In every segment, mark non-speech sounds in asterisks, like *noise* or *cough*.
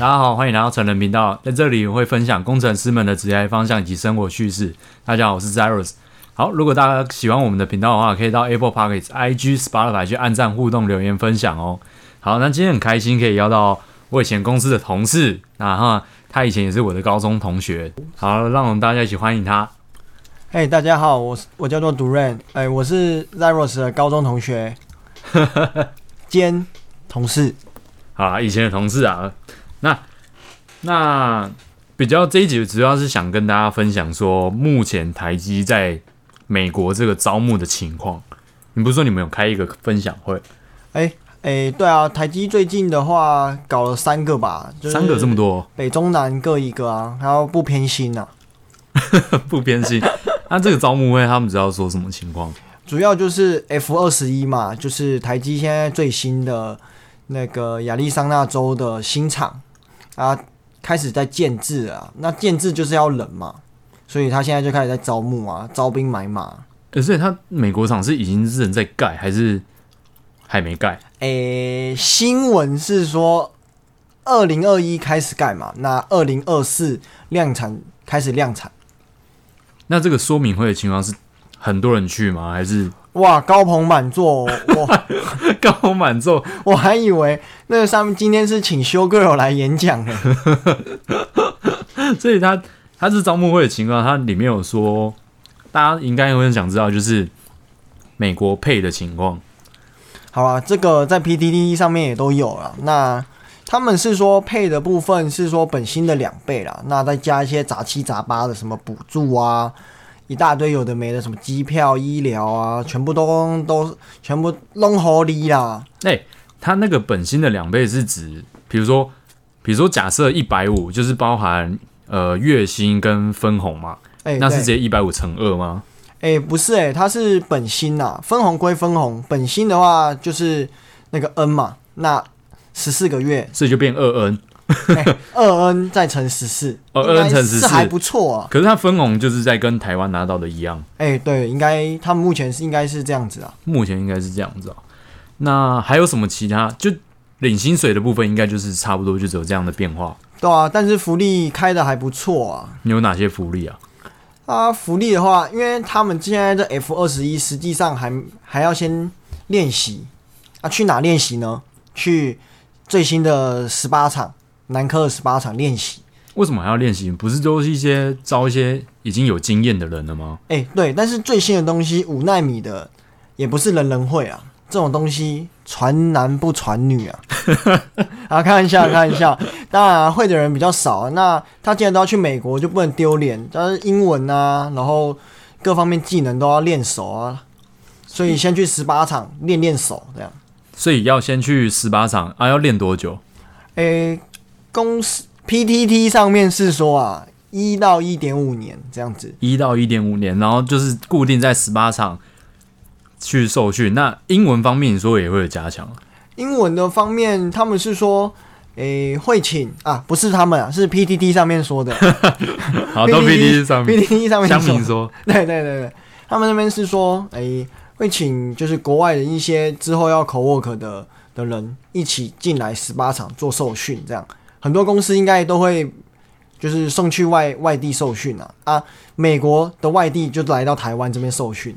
大家好，欢迎来到成人频道，在这里我会分享工程师们的职业方向以及生活趣事。大家好，我是 Zeros。好，如果大家喜欢我们的频道的话，可以到 Apple Podcasts、IG、Spotify 去按赞、互动、留言、分享哦。好，那今天很开心可以邀到我以前公司的同事，那哈，他以前也是我的高中同学。好，让我们大家一起欢迎他。嘿，大家好，我我叫做 Duran，哎，我是 Zeros 的高中同学 *laughs* 兼同事。好，以前的同事啊。那那比较这一集主要是想跟大家分享说，目前台积在美国这个招募的情况。你不是说你们有开一个分享会？哎哎、欸欸，对啊，台积最近的话搞了三个吧，就是、三个这么多，北中南各一个啊，然后不偏心呐、啊，*laughs* 不偏心。那这个招募会他们知道说什么情况？主要就是 F 二十一嘛，就是台积现在最新的那个亚利桑那州的新厂。啊，开始在建制啊，那建制就是要人嘛，所以他现在就开始在招募啊，招兵买马。可是他美国厂是已经是人在盖，还是还没盖？诶、欸，新闻是说二零二一开始盖嘛，那二零二四量产开始量产。那这个说明会的情况是很多人去吗？还是？哇，高朋满座，哇，*laughs* 高朋满座，*laughs* 我还以为那个上面今天是请修 girl 来演讲呢。*laughs* 所以他他是招募会的情况，他里面有说，大家应该会很想知道，就是美国配的情况。好啊，这个在 PDD 上面也都有了。那他们是说配的部分是说本薪的两倍啦，那再加一些杂七杂八的什么补助啊。一大堆有的没的，什么机票、医疗啊，全部都都全部弄好哩啦。哎、欸，他那个本薪的两倍是指，比如说，比如说假设一百五，就是包含呃月薪跟分红嘛？哎、欸，那是直接一百五乘二吗？哎、欸，不是、欸，哎，它是本薪呐，分红归分红，本薪的话就是那个 N 嘛，那十四个月，所以就变二 N。*laughs* 二 N 再乘十四，哦，二 N 乘十四还不错啊。可是它分红就是在跟台湾拿到的一样。哎、欸，对，应该他们目前是应该是这样子啊。目前应该是这样子啊。那还有什么其他？就领薪水的部分，应该就是差不多就只有这样的变化。对啊，但是福利开的还不错啊。你有哪些福利啊？啊，福利的话，因为他们现在这 F 二十一实际上还还要先练习啊。去哪练习呢？去最新的十八厂。南科二十八场练习，为什么还要练习？不是都是一些招一些已经有经验的人了吗？哎、欸，对，但是最新的东西五纳米的也不是人人会啊，这种东西传男不传女啊。*laughs* 啊，开玩笑，开玩笑，当然、啊、会的人比较少、啊。那他既然都要去美国，就不能丢脸，但是英文啊，然后各方面技能都要练熟啊，所以先去十八场练练手，这样。所以要先去十八场啊？要练多久？哎、欸。公司 PTT 上面是说啊，一到一点五年这样子，一到一点五年，然后就是固定在十八场去受训。那英文方面，你说也会有加强？英文的方面，他们是说，诶、欸，会请啊，不是他们啊，是 PTT 上面说的。*laughs* 好，都 PTT 上面，PTT 上面说，乡民说，对对对对，他们那边是说，诶、欸，会请就是国外的一些之后要 co-work 的的人一起进来十八场做受训，这样。很多公司应该都会，就是送去外外地受训啊啊！美国的外地就来到台湾这边受训。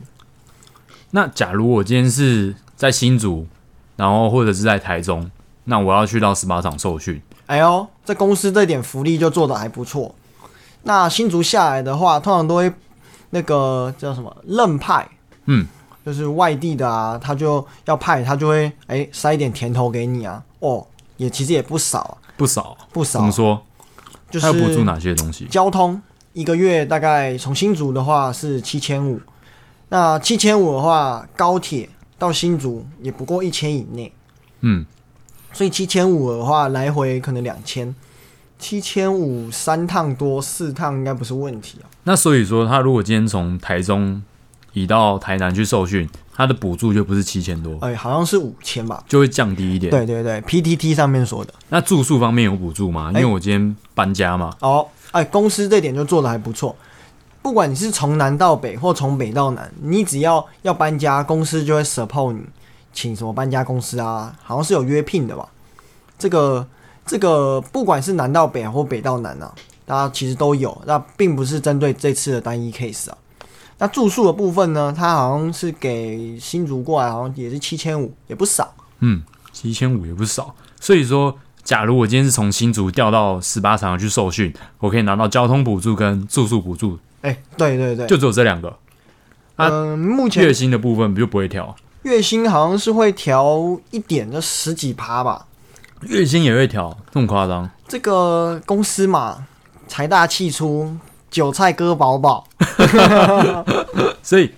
那假如我今天是在新竹，然后或者是在台中，那我要去到十八场受训。哎呦，这公司这点福利就做的还不错。那新竹下来的话，通常都会那个叫什么任派，嗯，就是外地的啊，他就要派，他就会哎塞一点甜头给你啊。哦，也其实也不少啊。不少不少，怎么说？就是他要补助哪些东西？交通一个月大概从新竹的话是七千五，那七千五的话，高铁到新竹也不过一千以内。嗯，所以七千五的话，来回可能两千，七千五三趟多四趟应该不是问题啊。那所以说，他如果今天从台中移到台南去受训。他的补助就不是七千多，哎、欸，好像是五千吧，就会降低一点。对对对，PTT 上面说的。那住宿方面有补助吗？因为我今天搬家嘛。欸、哦，哎、欸，公司这点就做的还不错。不管你是从南到北或从北到南，你只要要搬家，公司就会 support 你，请什么搬家公司啊？好像是有约聘的吧？这个这个不管是南到北或北到南啊，大家其实都有。那并不是针对这次的单一 case 啊。那住宿的部分呢，它好像是给新竹过来，好像也是七千五，也不少。嗯，七千五也不少。所以说，假如我今天是从新竹调到十八厂去受训，我可以拿到交通补助跟住宿补助。哎、欸，对对对，就只有这两个。嗯、呃，目前月薪的部分就不会调。月薪好像是会调一点，就十几趴吧。月薪也会调，这么夸张？这个公司嘛，财大气粗，韭菜割饱饱。*laughs* 所以，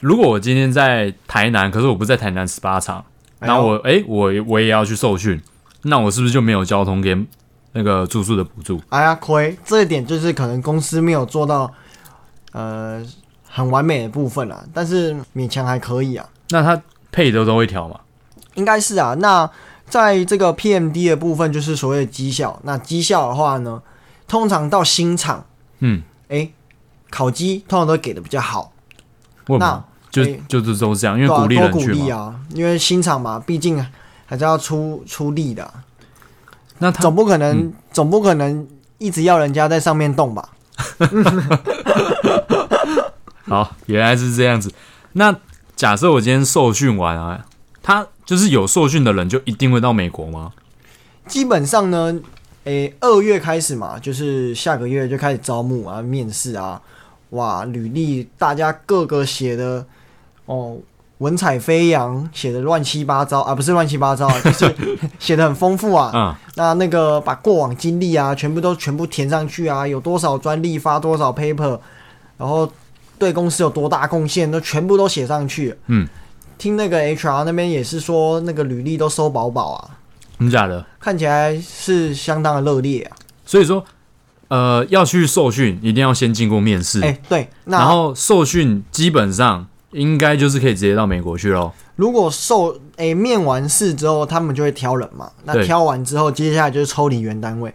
如果我今天在台南，可是我不在台南十八场，那我哎、欸，我我也要去受训，那我是不是就没有交通跟那个住宿的补助？哎呀，亏！这一点就是可能公司没有做到呃很完美的部分啊，但是勉强还可以啊。那他配的都会调吗？应该是啊。那在这个 PMD 的部分，就是所谓的绩效。那绩效的话呢，通常到新厂，嗯，哎、欸，考绩通常都给的比较好。那就、欸、就是都是这样，因为鼓励人去嘛。啊，因为新厂嘛，毕竟还是要出出力的。那他总不可能、嗯，总不可能一直要人家在上面动吧？*laughs* 好，原来是这样子。那假设我今天受训完啊，他就是有受训的人就一定会到美国吗？基本上呢，诶、欸，二月开始嘛，就是下个月就开始招募啊、面试啊，哇，履历大家各个写的哦。文采飞扬，写的乱七八糟啊，不是乱七八糟，就是 *laughs* 写的很丰富啊。嗯。那那个把过往经历啊，全部都全部填上去啊，有多少专利发多少 paper，然后对公司有多大贡献，都全部都写上去。嗯。听那个 HR 那边也是说，那个履历都收饱饱啊。真假的？看起来是相当的热烈啊。所以说，呃，要去受训，一定要先经过面试。哎、欸，对。那然后受训基本上。应该就是可以直接到美国去喽。如果受哎、欸、面完试之后，他们就会挑人嘛。那挑完之后，接下来就是抽离原单位。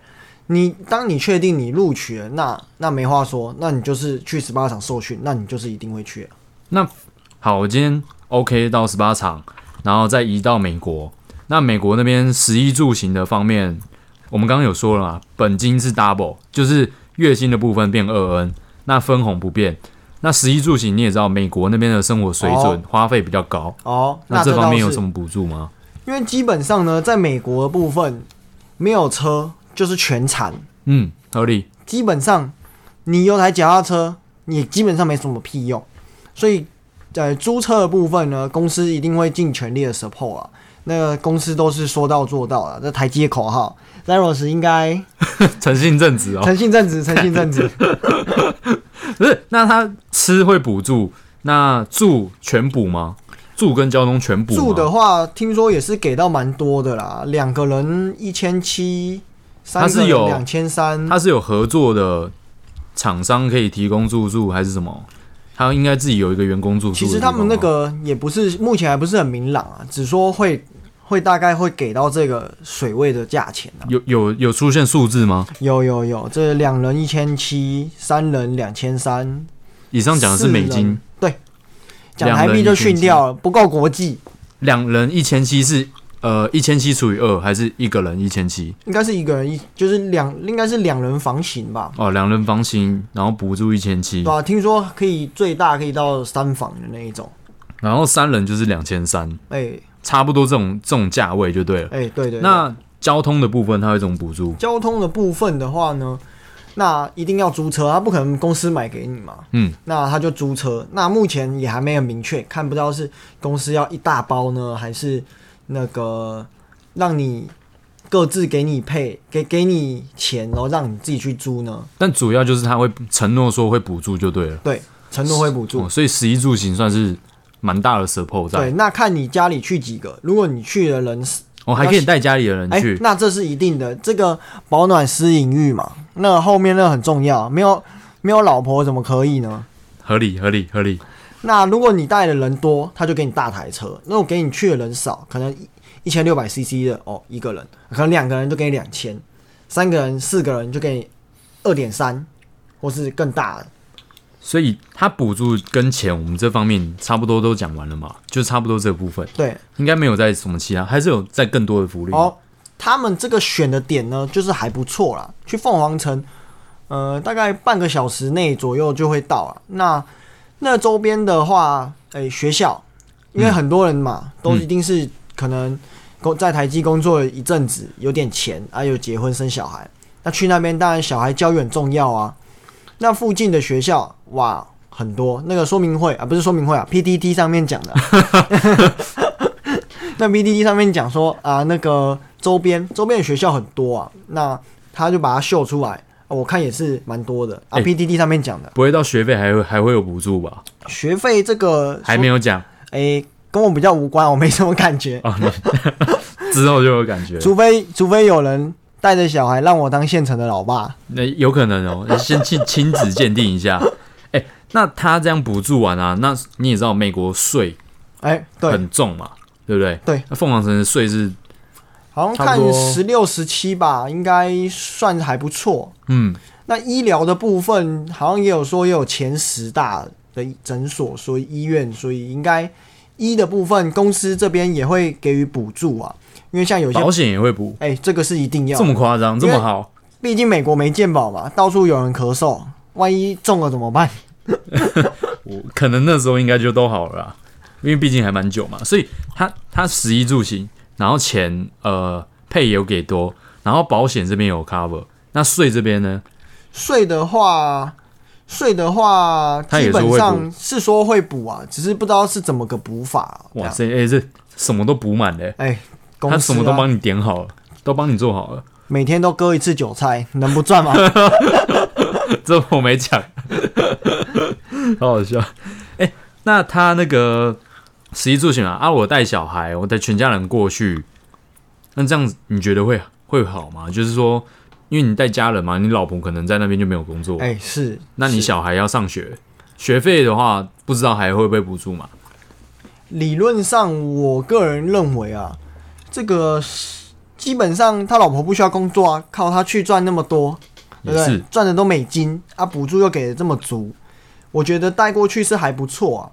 你当你确定你录取了，那那没话说，那你就是去十八场受训，那你就是一定会去了。那好，我今天 OK 到十八场，然后再移到美国。那美国那边食衣住行的方面，我们刚刚有说了嘛，本金是 double，就是月薪的部分变二 N，那分红不变。那食衣住行你也知道，美国那边的生活水准、哦、花费比较高哦。那这方面有什么补助吗？因为基本上呢，在美国的部分，没有车就是全残。嗯，合理。基本上你有台脚踏车，你基本上没什么屁用。所以在租车的部分呢，公司一定会尽全力的 support 啊。那个公司都是说到做到的，这台阶口号，Zeros 应该 *laughs* 诚信正直哦，诚信正直，诚信正直。*laughs* 不是，那他吃会补助，那住全补吗？住跟交通全补？住的话，听说也是给到蛮多的啦，两个人一千七，三个人两千三。他是有合作的厂商可以提供住宿还是什么？他应该自己有一个员工住宿。其实他们那个也不是，目前还不是很明朗啊，只说会。会大概会给到这个水位的价钱、啊、有有有出现数字吗？有有有，这两人一千七，三人两千三。以上讲的是美金，对，讲台币就逊掉了，不够国际。两人一千七是呃一千七除以二，还是一个人一千七？应该是一个人一，就是两应该是两人房型吧？哦，两人房型，然后补助一千七。对啊，听说可以最大可以到三房的那一种。然后三人就是两千三。哎。差不多这种这种价位就对了。哎、欸，对，对对。那交通的部分它会怎么补助？交通的部分的话呢，那一定要租车，他不可能公司买给你嘛。嗯。那他就租车。那目前也还没有明确，看不到是公司要一大包呢，还是那个让你各自给你配给给你钱，然后让你自己去租呢？但主要就是他会承诺说会补助就对了。对，承诺会补助。哦，所以十一住行算是。蛮大的 support 在。对，那看你家里去几个，如果你去的人，我、哦、还可以带家里的人去、欸，那这是一定的。这个保暖私隐欲嘛，那后面那很重要，没有没有老婆怎么可以呢？合理合理合理。那如果你带的人多，他就给你大台车；那我给你去的人少，可能一千六百 CC 的哦，一个人，可能两个人就给你两千，三个人、四个人就给你二点三，或是更大的。所以他补助跟钱，我们这方面差不多都讲完了嘛，就差不多这部分。对，应该没有在什么其他，还是有在更多的福利。哦，他们这个选的点呢，就是还不错啦。去凤凰城，呃，大概半个小时内左右就会到了。那那周边的话，哎、欸，学校，因为很多人嘛，嗯、都一定是可能工在台积工作一阵子，有点钱啊，有结婚生小孩。那去那边，当然小孩教育很重要啊。那附近的学校，哇，很多。那个说明会啊，不是说明会啊，PTT 上面讲的。*laughs* 那 PTT 上面讲说啊，那个。周边周边的学校很多啊，那他就把它秀出来，我看也是蛮多的。啊，PTT 上面讲的，不会到学费还会还会有补助吧？学费这个还没有讲，哎、欸，跟我比较无关，我没什么感觉。哦、*laughs* 之后就有感觉，除非除非有人带着小孩让我当现成的老爸，那有可能哦。*laughs* 先亲亲子鉴定一下。*laughs* 哎、欸，那他这样补助完啊，那你也知道美国税哎很重嘛，对不对？对，那凤凰城的税是。好像看十六十七吧，应该算还不错。嗯，那医疗的部分好像也有说也有前十大的诊所，所以医院，所以应该医的部分公司这边也会给予补助啊。因为像有些保险也会补，哎、欸，这个是一定要这么夸张，这么好。毕竟美国没健保嘛，到处有人咳嗽，万一中了怎么办？*laughs* 我可能那时候应该就都好了啦，因为毕竟还蛮久嘛，所以他他食衣住行。然后钱呃配有给多，然后保险这边有 cover，那税这边呢？税的话，税的话，基本上是说会补啊，只是不知道是怎么个补法、啊。哇塞，哎、欸，这什么都补满的，哎、欸，他什么都帮你点好了，都帮你做好了，每天都割一次韭菜，能不赚吗？*laughs* 这我没讲，*laughs* 好好笑。哎、欸，那他那个。十一住行啊，啊，我带小孩，我带全家人过去，那这样子你觉得会会好吗？就是说，因为你带家人嘛，你老婆可能在那边就没有工作，哎、欸，是，那你小孩要上学，学费的话，不知道还会不会补助嘛？理论上，我个人认为啊，这个基本上他老婆不需要工作啊，靠他去赚那么多，对不对？赚的都美金啊，补助又给的这么足，我觉得带过去是还不错啊。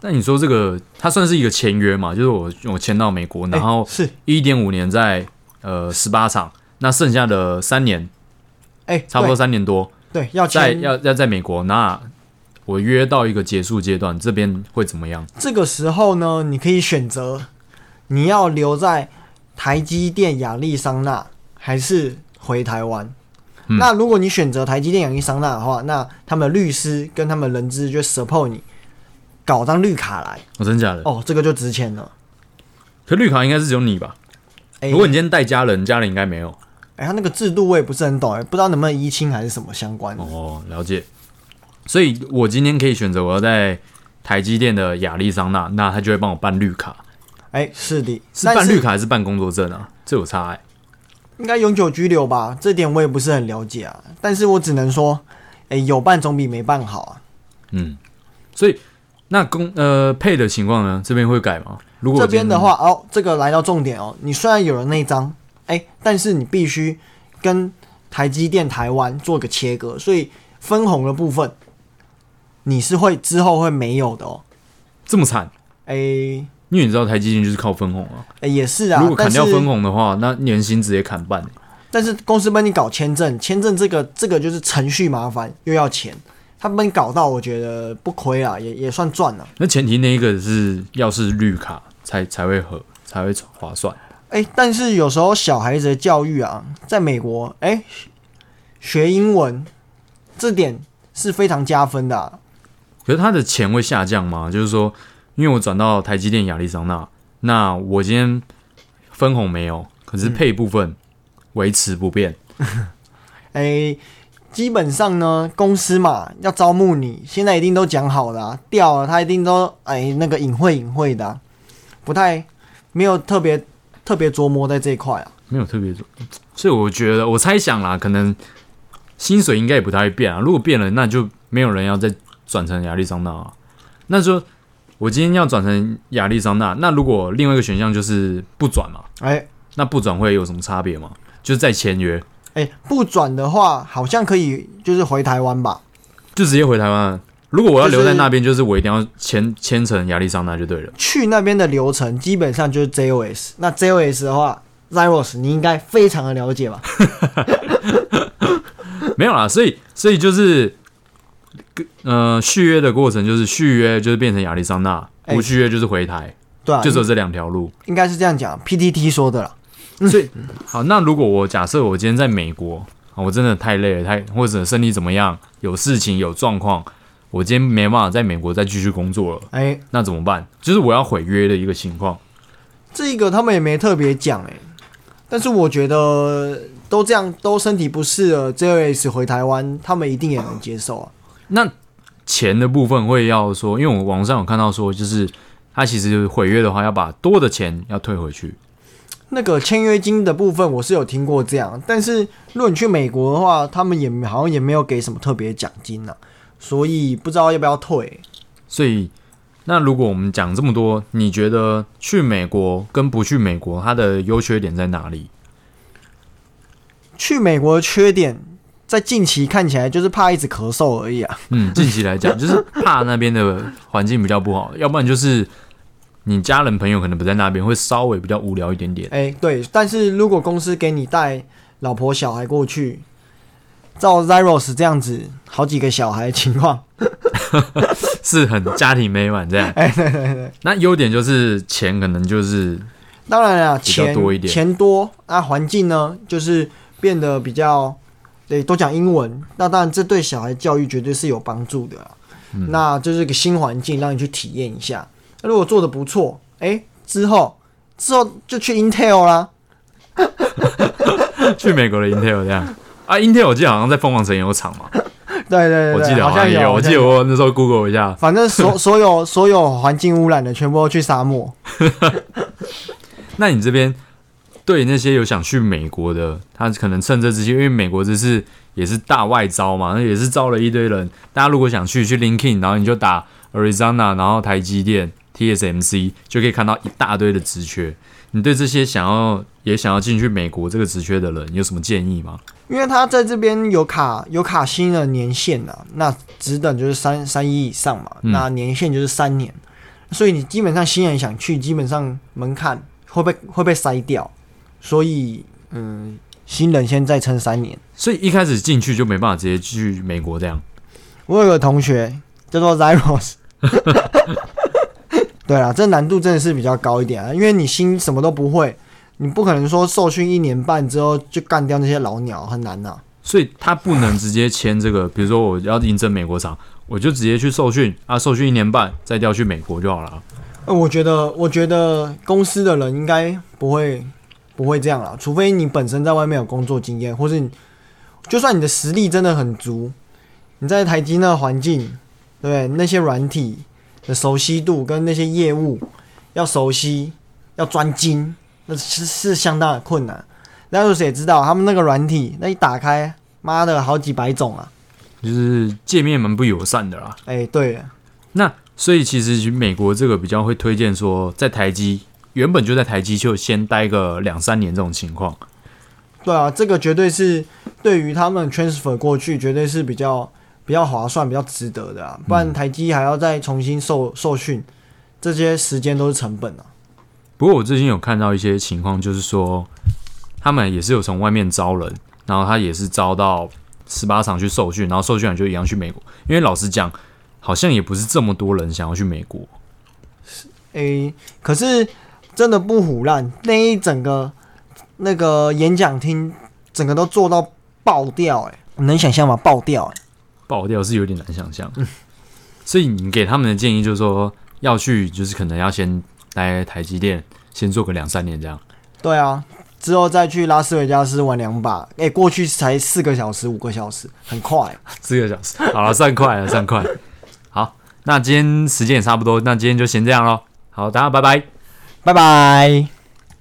那你说这个，它算是一个签约嘛？就是我我签到美国，然后是一点五年在呃十八场，那剩下的三年，哎，差不多三年多，对，要在要要在美国，那我约到一个结束阶段，这边会怎么样？这个时候呢，你可以选择你要留在台积电亚利桑那，还是回台湾？嗯。那如果你选择台积电亚利桑那的话，那他们律师跟他们人资就 support 你。搞张绿卡来哦，真假的哦，这个就值钱了。可绿卡应该是只有你吧？欸、如果你今天带家人，家人应该没有。哎、欸，他那个制度我也不是很懂，哎，不知道能不能移亲还是什么相关的。哦，了解。所以我今天可以选择我要在台积电的亚利桑那，那他就会帮我办绿卡。哎、欸，是的，是办绿卡还是办工作证啊？这有差哎、欸。应该永久居留吧？这点我也不是很了解啊。但是我只能说，哎、欸，有办总比没办好啊。嗯，所以。那公呃配的情况呢？这边会改吗？如果这边的话，哦，这个来到重点哦。你虽然有了那张，哎，但是你必须跟台积电台湾做个切割，所以分红的部分你是会之后会没有的哦。这么惨？哎，因为你知道台积电就是靠分红啊。哎，也是啊。如果砍掉分红的话，那年薪直接砍半。但是公司帮你搞签证，签证这个这个就是程序麻烦又要钱。他们搞到，我觉得不亏啊，也也算赚了。那前提那一个是要是绿卡才才会合，才会划算。哎、欸，但是有时候小孩子的教育啊，在美国，哎、欸，学英文这点是非常加分的、啊。可是他的钱会下降吗？就是说，因为我转到台积电亚利桑那，那我今天分红没有，可是配部分维持不变。*laughs* 哎、嗯。欸基本上呢，公司嘛要招募你，现在一定都讲好了啊，调了他一定都哎那个隐晦隐晦的、啊，不太没有特别特别琢磨在这一块啊，没有特别琢，所以我觉得我猜想啦，可能薪水应该也不太会变啊，如果变了，那就没有人要再转成亚利桑那啊。那说我今天要转成亚利桑那，那如果另外一个选项就是不转嘛，哎，那不转会有什么差别吗？就是再签约。哎、欸，不转的话，好像可以，就是回台湾吧，就直接回台湾。如果我要留在那边，就是我一定要签签成亚利桑那就对了。去那边的流程基本上就是 JOS，那 JOS 的话，Zeros，你应该非常的了解吧？*laughs* 没有啦，所以所以就是，呃，续约的过程就是续约就是变成亚利桑那，欸、不续约就是回台，对、啊，就只有这两条路，应该是这样讲。PTT 说的啦。所以好，那如果我假设我今天在美国，我真的太累了，太或者身体怎么样，有事情有状况，我今天没办法在美国再继续工作了，哎、欸，那怎么办？就是我要毁约的一个情况。这个他们也没特别讲哎，但是我觉得都这样，都身体不适了，JOS 回台湾，他们一定也能接受啊。那钱的部分会要说，因为我网上有看到说，就是他其实毁约的话，要把多的钱要退回去。那个签约金的部分我是有听过这样，但是如果你去美国的话，他们也好像也没有给什么特别奖金呢、啊，所以不知道要不要退。所以，那如果我们讲这么多，你觉得去美国跟不去美国，它的优缺点在哪里？去美国的缺点，在近期看起来就是怕一直咳嗽而已啊。嗯，近期来讲 *laughs* 就是怕那边的环境比较不好，要不然就是。你家人朋友可能不在那边，会稍微比较无聊一点点。哎、欸，对，但是如果公司给你带老婆小孩过去，照 Zeros 这样子，好几个小孩的情况，*laughs* 是很家庭美满这样。*laughs* 哎、欸，对对对。那优点就是钱可能就是，当然了，钱多一点，钱多。那环境呢，就是变得比较，对，都讲英文。那当然，这对小孩教育绝对是有帮助的。嗯、那就是个新环境，让你去体验一下。那如果做的不错，哎、欸，之后之后就去 Intel 啦，*laughs* 去美国的 Intel 这样啊，Intel 我记得好像在凤凰城也有厂嘛，*laughs* 对对对，我记得好像有，我记得我那时候 Google 一下，反正所所有所有环境污染的全部都去沙漠。*laughs* 那你这边对那些有想去美国的，他可能趁这之机，因为美国这是也是大外招嘛，那也是招了一堆人。大家如果想去，去 LinkedIn，然后你就打 Arizona，然后台积电。TSMC 就可以看到一大堆的职缺。你对这些想要也想要进去美国这个职缺的人，有什么建议吗？因为他在这边有卡有卡新的年限的，那只等就是三三一以上嘛，嗯、那年限就是三年，所以你基本上新人想去，基本上门槛会被会被筛掉，所以嗯，新人先再撑三年。所以一开始进去就没办法直接去美国这样。我有个同学叫做 Zeros。*laughs* 对啊，这难度真的是比较高一点啊，因为你新什么都不会，你不可能说受训一年半之后就干掉那些老鸟，很难呐、啊。所以他不能直接签这个，比如说我要应征美国厂，我就直接去受训啊，受训一年半再调去美国就好了。呃，我觉得，我觉得公司的人应该不会不会这样啦，除非你本身在外面有工作经验，或是你就算你的实力真的很足，你在台积那个环境，对那些软体。的熟悉度跟那些业务要熟悉，要专精，那是是相当的困难。那有谁知道他们那个软体，那一打开，妈的好几百种啊，就是界面蛮不友善的啦。哎、欸，对。那所以其实美国这个比较会推荐说，在台积原本就在台积就先待个两三年这种情况。对啊，这个绝对是对于他们 transfer 过去，绝对是比较。比较划算，比较值得的啊，不然台积还要再重新受受训，这些时间都是成本啊。不过我最近有看到一些情况，就是说他们也是有从外面招人，然后他也是招到十八场去受训，然后受训完就一样去美国。因为老实讲，好像也不是这么多人想要去美国。是，诶，可是真的不唬烂，那一整个那个演讲厅整个都做到爆掉，哎，你能想象吗？爆掉，哎。爆掉是有点难想象，所以你给他们的建议就是说，要去就是可能要先待台积电，先做个两三年这样。对啊，之后再去拉斯维加斯玩两把。哎、欸，过去才四个小时、五个小时，很快。四个小时，好了，算快了，算快。好，那今天时间也差不多，那今天就先这样喽。好，大家拜拜，拜拜。